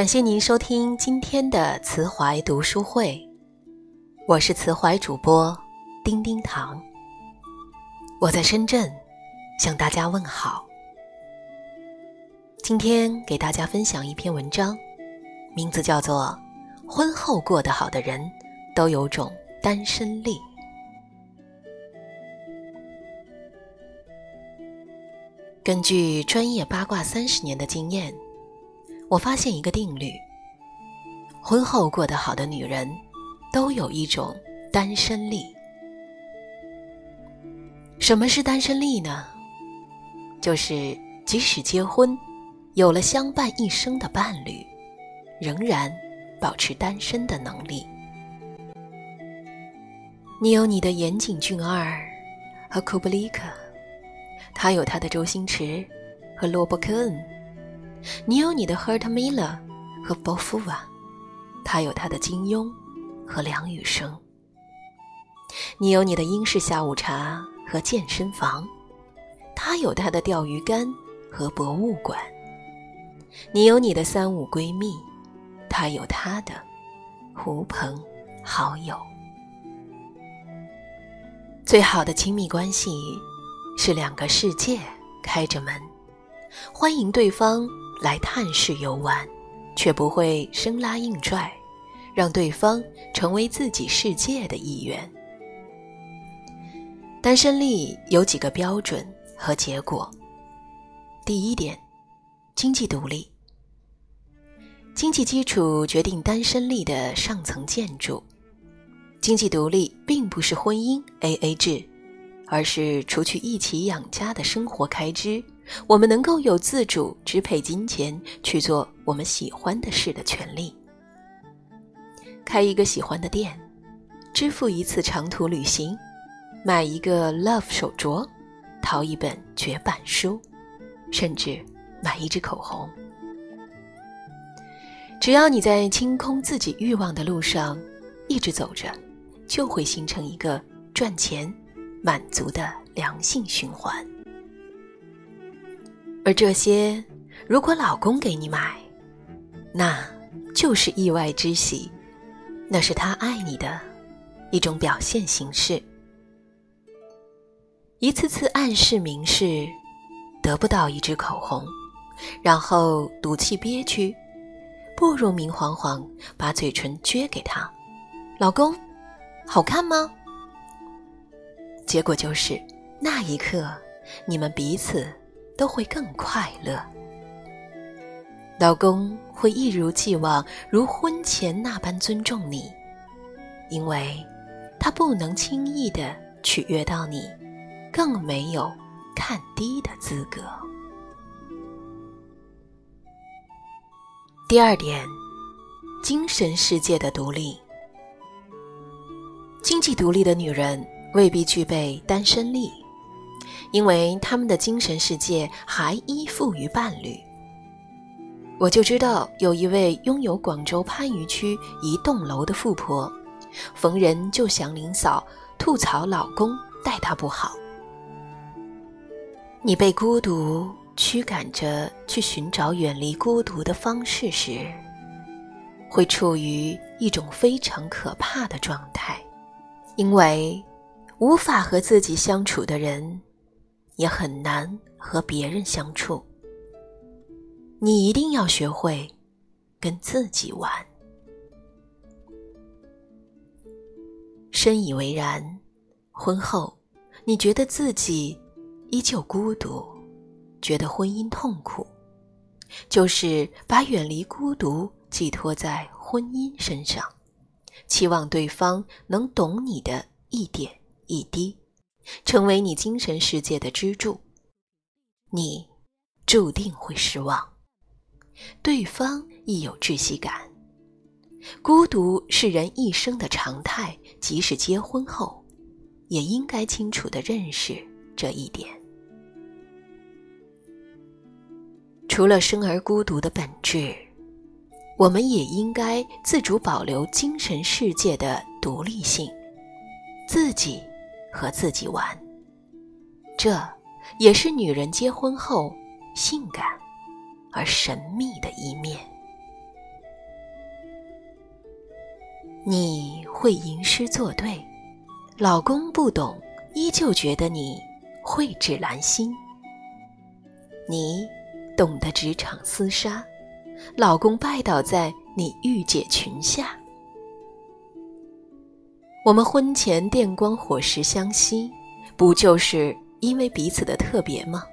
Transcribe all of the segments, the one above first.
感谢您收听今天的慈怀读书会，我是慈怀主播丁丁糖，我在深圳向大家问好。今天给大家分享一篇文章，名字叫做《婚后过得好的人都有种单身力》。根据专业八卦三十年的经验，我发现一个定律：婚后过得好的女人，都有一种单身力。什么是单身力呢？就是即使结婚，有了相伴一生的伴侣，仍然保持单身的能力。你有你的岩井俊二和库布里克。他有他的周星驰和罗伯·科恩，你有你的赫尔特·米勒和波伏娃，他有他的金庸和梁羽生。你有你的英式下午茶和健身房，他有他的钓鱼竿和博物馆。你有你的三五闺蜜，他有他的狐朋好友。最好的亲密关系。是两个世界开着门，欢迎对方来探视游玩，却不会生拉硬拽，让对方成为自己世界的一员。单身力有几个标准和结果。第一点，经济独立。经济基础决定单身力的上层建筑。经济独立并不是婚姻 A A 制。而是除去一起养家的生活开支，我们能够有自主支配金钱去做我们喜欢的事的权利。开一个喜欢的店，支付一次长途旅行，买一个 Love 手镯，淘一本绝版书，甚至买一支口红。只要你在清空自己欲望的路上一直走着，就会形成一个赚钱。满足的良性循环，而这些，如果老公给你买，那就是意外之喜，那是他爱你的一种表现形式。一次次暗示明示，得不到一支口红，然后赌气憋屈，不如明晃晃把嘴唇撅给他，老公，好看吗？结果就是，那一刻，你们彼此都会更快乐。老公会一如既往，如婚前那般尊重你，因为他不能轻易的取悦到你，更没有看低的资格。第二点，精神世界的独立。经济独立的女人。未必具备单身力，因为他们的精神世界还依附于伴侣。我就知道有一位拥有广州番禺区一栋楼的富婆，逢人就祥林嫂吐槽老公待她不好。你被孤独驱赶着去寻找远离孤独的方式时，会处于一种非常可怕的状态，因为。无法和自己相处的人，也很难和别人相处。你一定要学会跟自己玩。深以为然。婚后，你觉得自己依旧孤独，觉得婚姻痛苦，就是把远离孤独寄托在婚姻身上，期望对方能懂你的一点。一滴，成为你精神世界的支柱，你注定会失望。对方亦有窒息感，孤独是人一生的常态，即使结婚后，也应该清楚的认识这一点。除了生而孤独的本质，我们也应该自主保留精神世界的独立性，自己。和自己玩。这也是女人结婚后性感而神秘的一面。你会吟诗作对老公不懂依旧觉得你蕙质兰心。你懂得职场厮杀老公拜倒在你御姐裙下我们婚前电光火石相惜，不就是因为彼此的特别吗？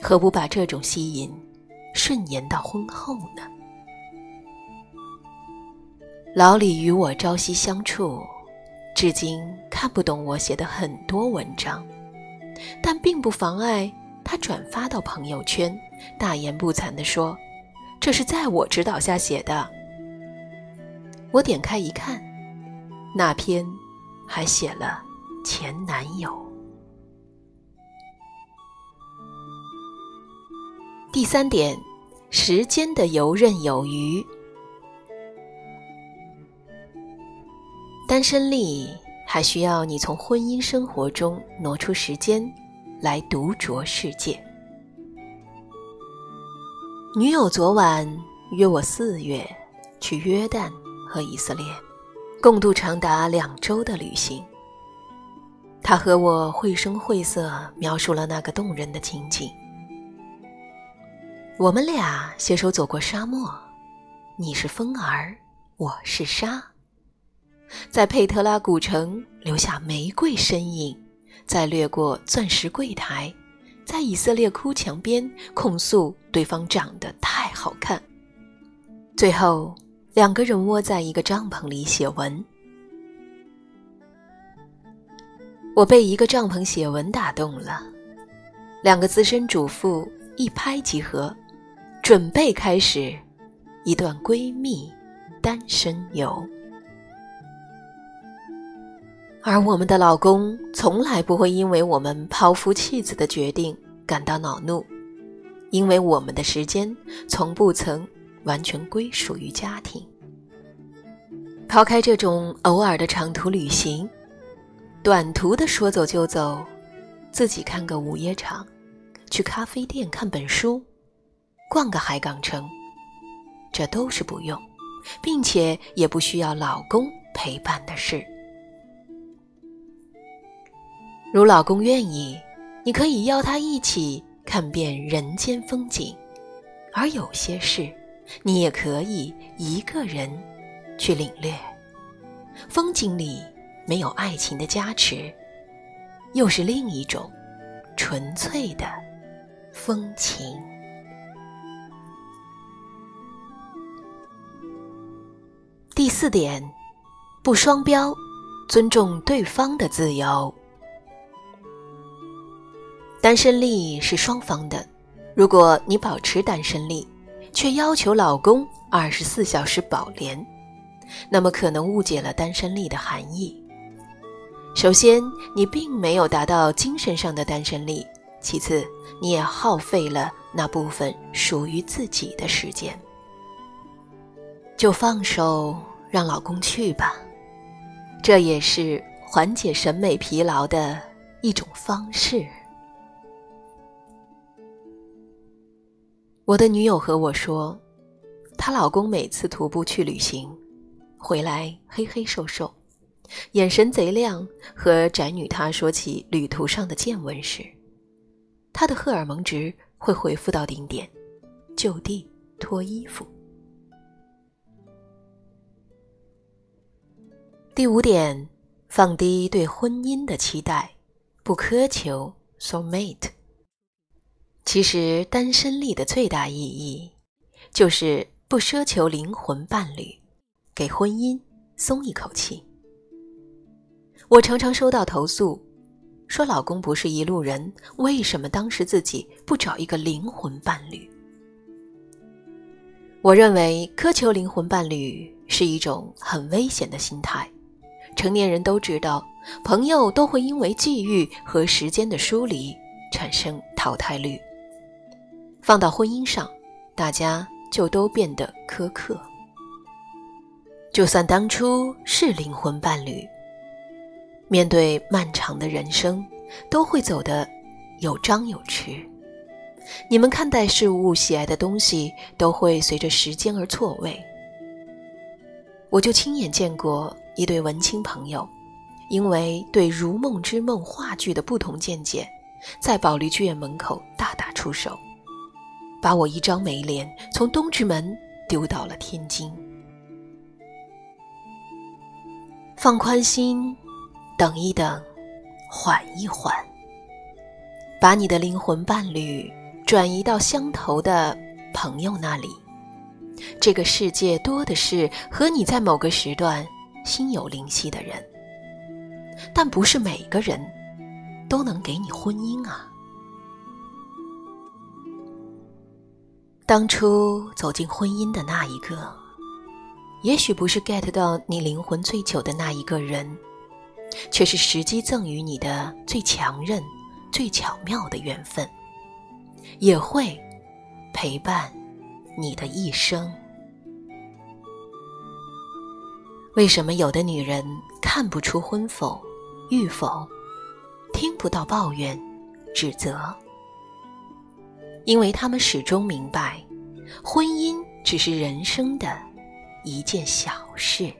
何不把这种吸引顺延到婚后呢？老李与我朝夕相处，至今看不懂我写的很多文章，但并不妨碍他转发到朋友圈，大言不惭地说：“这是在我指导下写的。”我点开一看。那篇还写了前男友。第三点，时间的游刃有余。单身力还需要你从婚姻生活中挪出时间来独酌世界。女友昨晚约我四月去约旦和以色列。共度长达两周的旅行，他和我绘声绘色描述了那个动人的情景。我们俩携手走过沙漠，你是风儿，我是沙，在佩特拉古城留下玫瑰身影，在掠过钻石柜台，在以色列哭墙边控诉对方长得太好看，最后。两个人窝在一个帐篷里写文，我被一个帐篷写文打动了。两个资深主妇一拍即合，准备开始一段闺蜜单身游。而我们的老公从来不会因为我们抛夫弃子的决定感到恼怒，因为我们的时间从不曾。完全归属于家庭。抛开这种偶尔的长途旅行，短途的说走就走，自己看个午夜场，去咖啡店看本书，逛个海港城，这都是不用，并且也不需要老公陪伴的事。如老公愿意，你可以邀他一起看遍人间风景，而有些事。你也可以一个人去领略，风景里没有爱情的加持，又是另一种纯粹的风情。第四点，不双标，尊重对方的自由。单身力是双方的，如果你保持单身力。却要求老公二十四小时保连，那么可能误解了单身力的含义。首先，你并没有达到精神上的单身力；其次，你也耗费了那部分属于自己的时间。就放手让老公去吧，这也是缓解审美疲劳的一种方式。我的女友和我说，她老公每次徒步去旅行，回来黑黑瘦瘦，眼神贼亮。和宅女她说起旅途上的见闻时，她的荷尔蒙值会回复到顶点，就地脱衣服。第五点，放低对婚姻的期待，不苛求 soul mate。其实，单身力的最大意义，就是不奢求灵魂伴侣，给婚姻松一口气。我常常收到投诉，说老公不是一路人，为什么当时自己不找一个灵魂伴侣？我认为，苛求灵魂伴侣是一种很危险的心态。成年人都知道，朋友都会因为际遇和时间的疏离产生淘汰率。放到婚姻上，大家就都变得苛刻。就算当初是灵魂伴侣，面对漫长的人生，都会走得有张有弛。你们看待事物、喜爱的东西，都会随着时间而错位。我就亲眼见过一对文青朋友，因为对《如梦之梦》话剧的不同见解，在保利剧院门口大打出手，把我一张美脸从东直门丢到了天津。放宽心，等一等，缓一缓，把你的灵魂伴侣转移到相投的朋友那里。这个世界多的是和你在某个时段心有灵犀的人，但不是每个人都能给你婚姻啊。当初走进婚姻的那一个，也许不是 get 到你灵魂最久的那一个人，却是时机赠予你的最强韧、最巧妙的缘分，也会陪伴。你的一生，为什么有的女人看不出婚否、育否，听不到抱怨、指责？因为他们始终明白，婚姻只是人生的一件小事。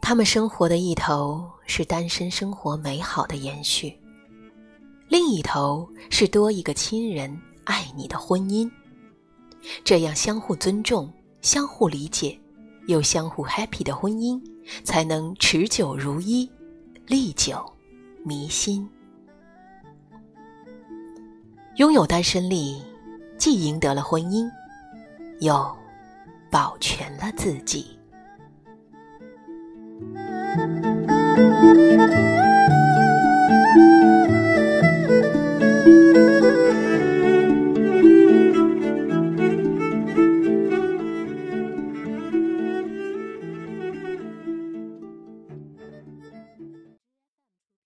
他们生活的一头是单身生活美好的延续，另一头是多一个亲人。爱你的婚姻，这样相互尊重、相互理解，又相互 happy 的婚姻，才能持久如一，历久弥新。拥有单身力，既赢得了婚姻，又保全了自己。